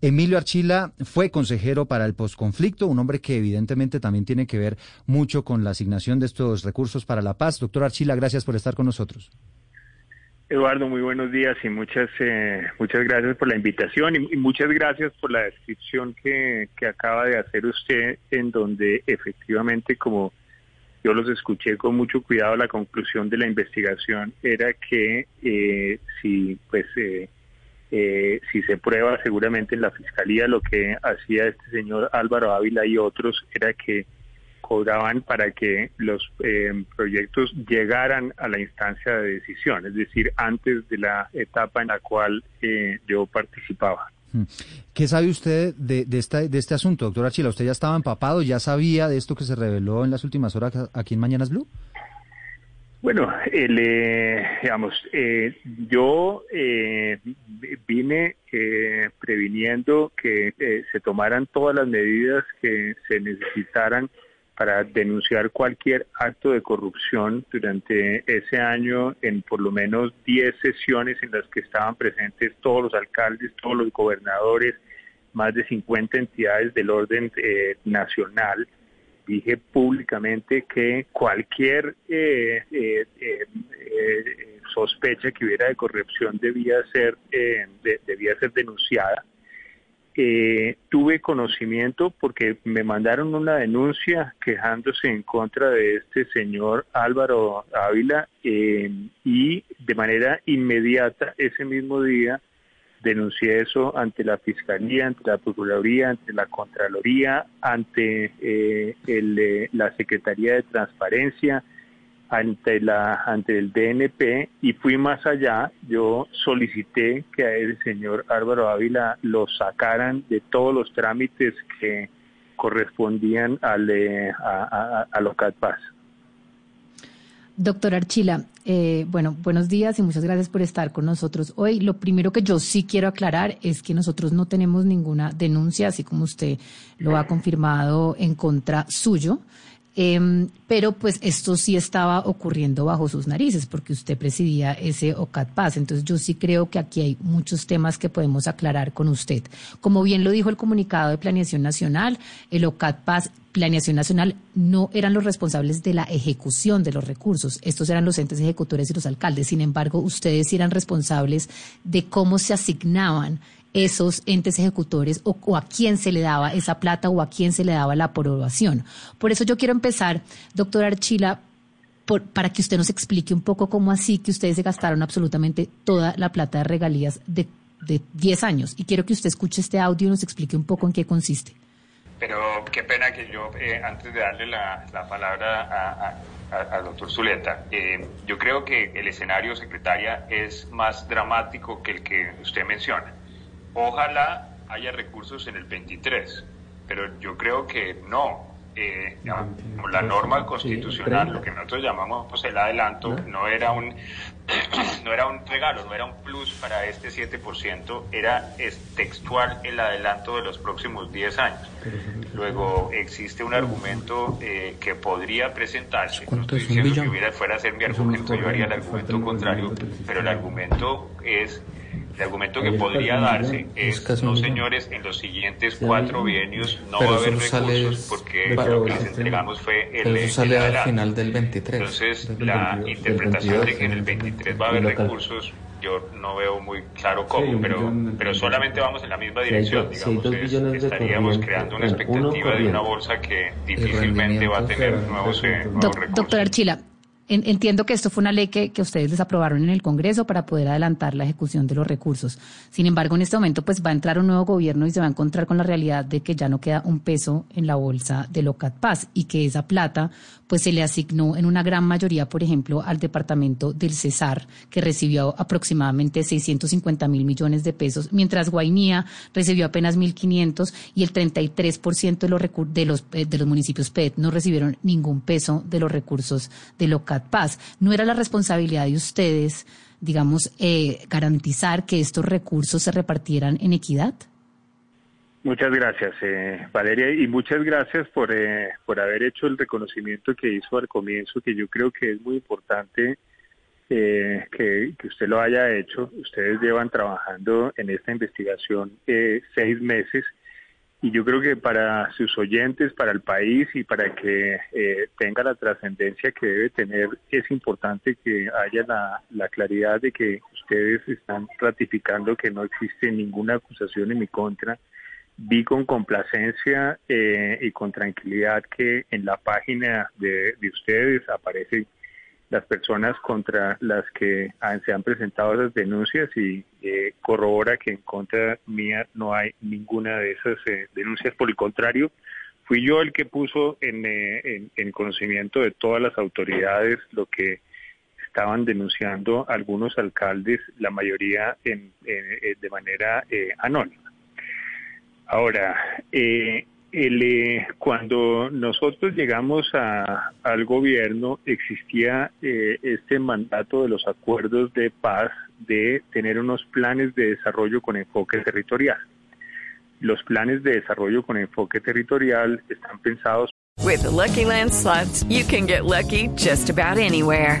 Emilio Archila fue consejero para el posconflicto, un hombre que evidentemente también tiene que ver mucho con la asignación de estos recursos para la paz. Doctor Archila, gracias por estar con nosotros. Eduardo, muy buenos días y muchas eh, muchas gracias por la invitación y, muchas gracias por la descripción que, que, acaba de hacer usted, en donde efectivamente, como yo los escuché con mucho cuidado, la conclusión de la investigación era que eh, si pues eh, eh, si se prueba seguramente en la fiscalía lo que hacía este señor Álvaro Ávila y otros era que cobraban para que los eh, proyectos llegaran a la instancia de decisión, es decir, antes de la etapa en la cual eh, yo participaba. Hmm. ¿Qué sabe usted de, de, de este asunto, doctora Chila? ¿Usted ya estaba empapado, ya sabía de esto que se reveló en las últimas horas aquí en Mañanas Blue? Bueno, eh, digamos, yo vine previniendo que se tomaran todas las medidas que se necesitaran para denunciar cualquier acto de corrupción durante ese año en por lo menos 10 sesiones en las que estaban presentes todos los alcaldes, todos los gobernadores, más de 50 entidades del orden eh, nacional. Dije públicamente que cualquier eh, eh, sospecha que hubiera de corrupción debía ser, debía ser denunciada. Eh, tuve conocimiento porque me mandaron una denuncia quejándose en contra de este señor Álvaro Ávila eh, y de manera inmediata ese mismo día denuncié eso ante la Fiscalía, ante la Procuraduría, ante la Contraloría, ante eh, el, la Secretaría de Transparencia, ante la ante el DNP y fui más allá yo solicité que a el señor Álvaro Ávila lo sacaran de todos los trámites que correspondían al eh, a, a, a. Doctor Archila, eh, bueno, buenos días y muchas gracias por estar con nosotros hoy. Lo primero que yo sí quiero aclarar es que nosotros no tenemos ninguna denuncia, así como usted lo ha confirmado en contra suyo. Em, pero pues esto sí estaba ocurriendo bajo sus narices porque usted presidía ese OCAT Paz. Entonces yo sí creo que aquí hay muchos temas que podemos aclarar con usted. Como bien lo dijo el comunicado de Planeación Nacional, el OCAT Paz Planeación Nacional no eran los responsables de la ejecución de los recursos. Estos eran los entes ejecutores y los alcaldes. Sin embargo, ustedes eran responsables de cómo se asignaban esos entes ejecutores o, a quién se le daba esa plata o a quién se le daba la aprobación. Por eso yo quiero empezar, doctor Archila, para que usted nos explique un poco cómo así que ustedes se gastaron absolutamente toda la plata de regalías de, de 10 años. Y quiero que usted escuche este audio y nos explique un poco en qué consiste. Pero qué pena que yo, eh, antes de darle la, palabra al doctor Zuleta, eh, yo creo que el escenario, secretaria, es más dramático que el que usted menciona. Ojalá haya recursos en el 23, pero yo creo que no. Eh, la norma constitucional, lo que nosotros llamamos pues, el adelanto, ¿No? era un no era un regalo, no era un plus para este 7%, era textual el adelanto de los próximos 10 años. Luego existe un argumento eh, que podría presentarse, no estoy diciendo que hubiera, fuera a ser mi argumento, yo haría el argumento contrario, pero el argumento es el argumento que podría darse es, no señores, en los siguientes cuatro bienios no va a haber recursos porque lo que les entregamos fue el... eso sale al final del 23. Entonces, la interpretación de que en el 23 va a haber recursos, yo no veo muy claro cómo, pero, pero solamente vamos en la misma dirección. Digamos, estaríamos creando una expectativa de una bolsa que difícilmente va a tener nuevos, eh, recursos. Doctor Archila, Entiendo que esto fue una ley que, que, ustedes desaprobaron en el Congreso para poder adelantar la ejecución de los recursos. Sin embargo, en este momento pues va a entrar un nuevo gobierno y se va a encontrar con la realidad de que ya no queda un peso en la bolsa de Locat Paz y que esa plata pues se le asignó en una gran mayoría, por ejemplo, al departamento del Cesar, que recibió aproximadamente 650 mil millones de pesos, mientras Guainía recibió apenas 1.500 y el 33% de los, de, los, eh, de los municipios PET no recibieron ningún peso de los recursos de Locat Paz. ¿No era la responsabilidad de ustedes, digamos, eh, garantizar que estos recursos se repartieran en equidad? Muchas gracias, eh, Valeria, y muchas gracias por, eh, por haber hecho el reconocimiento que hizo al comienzo, que yo creo que es muy importante eh, que, que, usted lo haya hecho. Ustedes llevan trabajando en esta investigación seis meses y yo creo que para sus oyentes, para el país y para que tenga la trascendencia que debe tener, es importante que haya la claridad de que ustedes están ratificando que no existe ninguna acusación en mi contra vi con complacencia eh, y con tranquilidad que en la página de, ustedes aparecen las personas contra las que se han presentado esas denuncias y eh, corrobora que en contra mía no hay ninguna de esas eh, denuncias. Por el contrario, fui yo el que puso en, en, conocimiento de todas las autoridades lo que estaban denunciando algunos alcaldes, la mayoría en, de manera anónima. Ahora, eh, eh, cuando nosotros llegamos al gobierno existía eh, este mandato de los acuerdos de paz de tener unos planes de desarrollo con enfoque territorial. Los planes de desarrollo con enfoque territorial están pensados. With Lucky Land you can get lucky just about anywhere.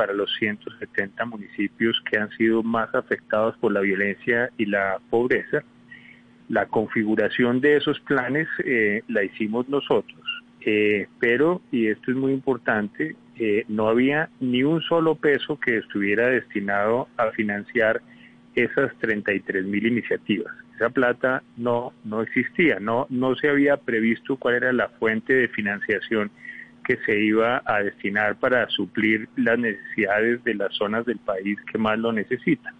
Para los 170 municipios que han sido más afectados por la violencia y la pobreza. La configuración de esos planes eh, la hicimos nosotros, eh, pero, y esto es muy importante, eh, no había ni un solo peso que estuviera destinado a financiar esas 33 mil iniciativas. Esa plata no, no existía, no, no se había previsto cuál era la fuente de financiación que se iba a destinar para suplir las necesidades de las zonas del país que más lo necesitan.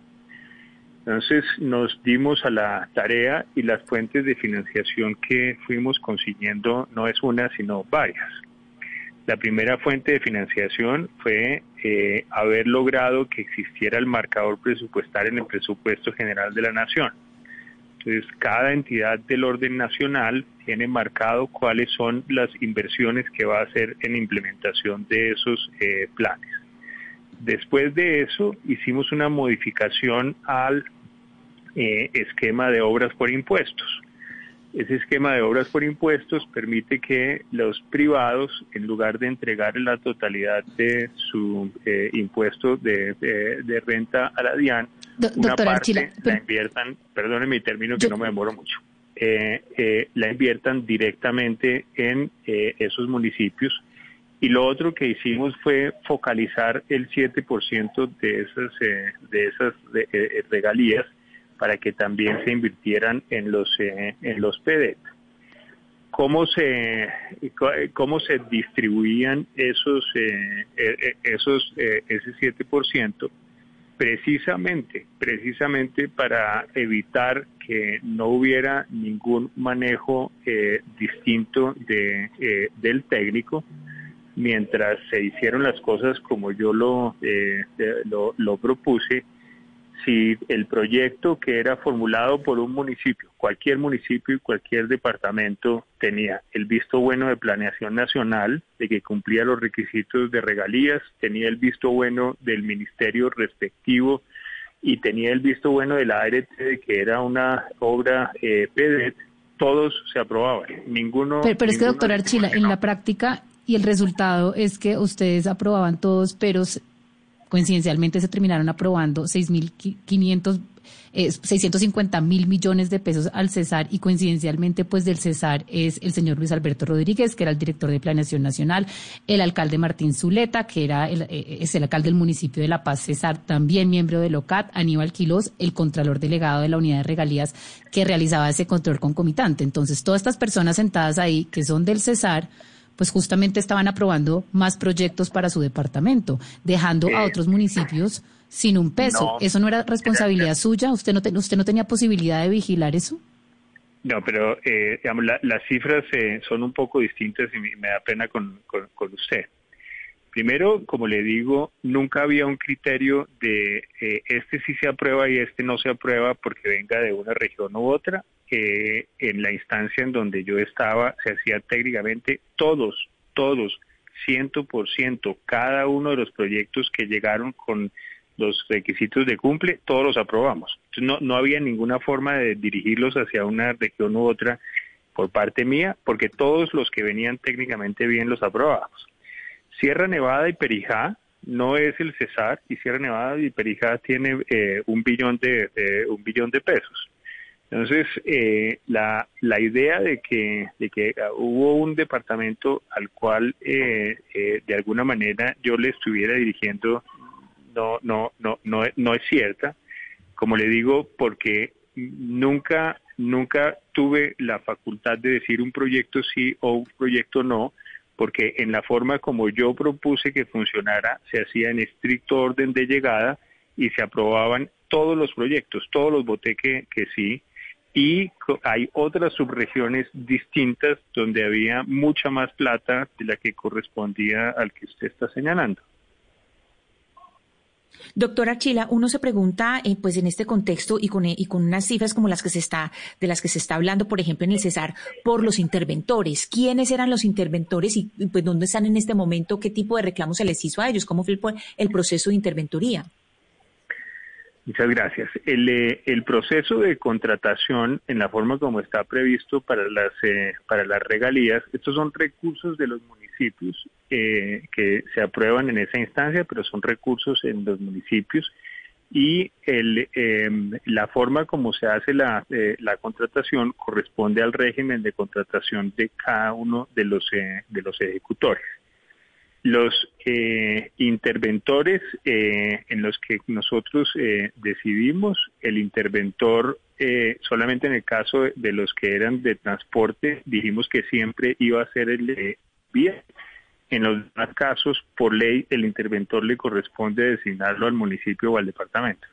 Entonces nos dimos a la tarea y las fuentes de financiación que fuimos consiguiendo no es una, sino varias. La primera fuente de financiación fue eh, haber logrado que existiera el marcador presupuestario en el presupuesto general de la Nación. Entonces, cada entidad del orden nacional tiene marcado cuáles son las inversiones que va a hacer en implementación de esos eh, planes. Después de eso, hicimos una modificación al eh, esquema de obras por impuestos. Ese esquema de obras por impuestos permite que los privados, en lugar de entregar la totalidad de su eh, impuesto de, renta a la DIAN, una parte la inviertan, perdónenme mi término que no me demoro mucho, eh, eh, la inviertan directamente en esos municipios. Y lo otro que hicimos fue focalizar el 7% de esas, de esas regalías para que también se invirtieran en los eh, en los PDET. ¿Cómo se cómo se distribuían esos eh, eh, esos ese 7%? Precisamente, precisamente para evitar que no hubiera ningún manejo distinto de, del técnico, mientras se hicieron las cosas como yo lo, lo, lo propuse, si el proyecto que era formulado por un municipio, cualquier municipio y cualquier departamento tenía el visto bueno de planeación nacional, de que cumplía los requisitos de regalías, tenía el visto bueno del ministerio respectivo y tenía el visto bueno de la ART de que era una obra eh, PDET, todos se aprobaban. Ninguno. Pero, es que, doctor Archila, en la práctica y el resultado es que ustedes aprobaban todos, pero Coincidencialmente se terminaron aprobando 6.500 eh, 650 mil millones de pesos al Cesar y coincidencialmente pues del Cesar es el señor Luis Alberto Rodríguez, que era el director de Planeación Nacional, el alcalde Martín Zuleta, que era el, eh, es el alcalde del municipio de La Paz, Cesar, también miembro de LOCAT, Aníbal Quilos, el contralor delegado de la unidad de regalías que realizaba ese control concomitante. Entonces, todas estas personas sentadas ahí que son del Cesar, pues justamente estaban aprobando más proyectos para su departamento, dejando a otros municipios sin un peso. ¿Eso no era responsabilidad suya? ¿Usted no, ¿Usted no tenía posibilidad de vigilar eso? No, pero eh, digamos, las cifras eh, son un poco distintas y me, da pena con, con, usted. Primero, como le digo, nunca había un criterio de eh, este sí se aprueba y este no se aprueba porque venga de una región u otra en la instancia en donde yo estaba se hacía técnicamente todos, todos, ciento por ciento, cada uno de los proyectos que llegaron con los requisitos de cumple, todos los aprobamos. no, no había ninguna forma de dirigirlos hacia una región u otra por parte mía, porque todos los que venían técnicamente bien los aprobábamos. Sierra Nevada y Perijá no es el Cesar y Sierra Nevada y Perijá tiene eh, un billón de un billón de pesos. Entonces, eh, la, la idea de que, de que ah, hubo un departamento al cual eh, eh, de alguna manera yo le estuviera dirigiendo no, no, no, no, no es cierta. Como le digo, porque nunca, nunca tuve la facultad de decir un proyecto sí o un proyecto no, porque en la forma como yo propuse que funcionara se hacía en estricto orden de llegada y se aprobaban todos los proyectos, todos los voté que, que sí, y hay otras subregiones distintas donde había mucha más plata de la que correspondía al que usted está señalando. Doctora Chila, uno se pregunta, eh, pues en este contexto y con, y con unas cifras como las que se está, de las que se está hablando, por ejemplo, en el Cesar, por los interventores. ¿Quiénes eran los interventores y pues dónde están en este momento? ¿Qué tipo de reclamos se les hizo a ellos? ¿Cómo fue el proceso de interventoría? Muchas gracias. El, eh, el, proceso de contratación, en la forma como está previsto para las, eh, para las regalías, estos son recursos de los municipios eh, que se aprueban en esa instancia, pero son recursos en los municipios y el, em, la forma como se hace la, la contratación corresponde al régimen de contratación de cada uno de los, de los ejecutores. Los eh, interventores eh, en los que nosotros eh, decidimos, el interventor solamente en el caso de los que eran de transporte, dijimos que siempre iba a ser el de vía. En los demás casos, por ley, el interventor le corresponde designarlo al municipio o al departamento.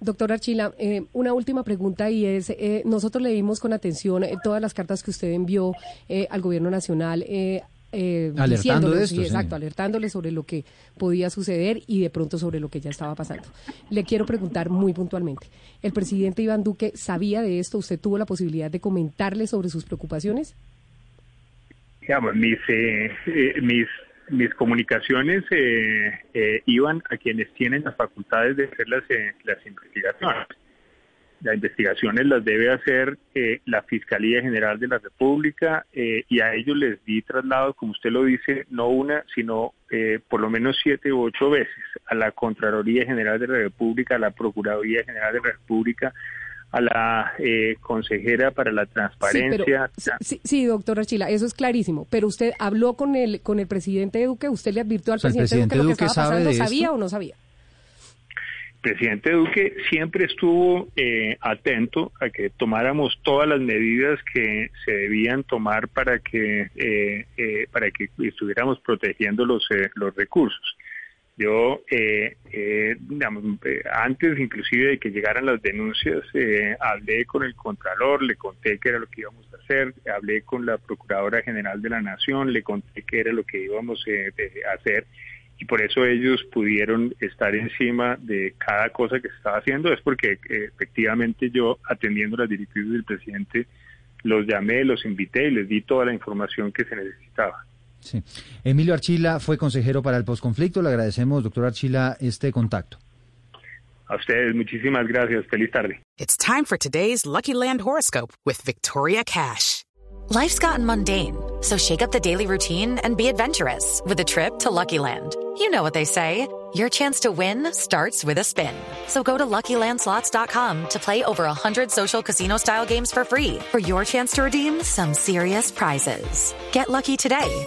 Doctor Archila, eh, una última pregunta y es, eh, nosotros leímos con atención eh, todas las cartas que usted envió al Gobierno Nacional. Alertando de esto, exacto, alertándole sobre lo que podía suceder y de pronto sobre lo que ya estaba pasando. Le quiero preguntar muy puntualmente, ¿el presidente Iván Duque sabía de esto? ¿Usted tuvo la posibilidad de comentarle sobre sus preocupaciones? mis, mis mis comunicaciones eh, eh, iban a quienes tienen las facultades de hacer las, eh, las investigaciones. Las investigaciones las debe hacer la Fiscalía General de la República y a ellos les di traslado, como usted lo dice, no una, sino por lo menos siete u ocho veces a la Contraloría General de la República, a la Procuraduría General de la República, a la eh, consejera para la transparencia. Sí, sí, doctora Chila, eso es clarísimo. Pero usted habló con el con el presidente Duque, usted le advirtió al presidente, Duque lo que estaba pasando, ¿sabía o no sabía? El presidente Duque siempre estuvo eh, atento a que tomáramos todas las medidas que se debían tomar para que eh, para que estuviéramos protegiendo los los recursos. Yo, eh, eh, eh, antes inclusive de que llegaran las denuncias, hablé con el Contralor, le conté qué era lo que íbamos a hacer, hablé con la Procuradora General de la Nación, le conté qué era lo que íbamos a hacer y por eso ellos pudieron estar encima de cada cosa que se estaba haciendo, es porque efectivamente yo, atendiendo las directrices del presidente, los llamé, los invité y les di toda la información que se necesitaba. Sí. Emilio Archila fue consejero para el posconflicto. Le agradecemos, doctor Archila, este contacto. A ustedes, muchísimas gracias. Feliz tarde. It's time for today's Lucky Land horoscope with Victoria Cash. Life's gotten mundane, so shake up the daily routine and be adventurous with a trip to Lucky Land. You know what they say. Your chance to win starts with a spin. So go to LuckyLandSlots.com to play over 100 social casino-style games for free for your chance to redeem some serious prizes. Get lucky today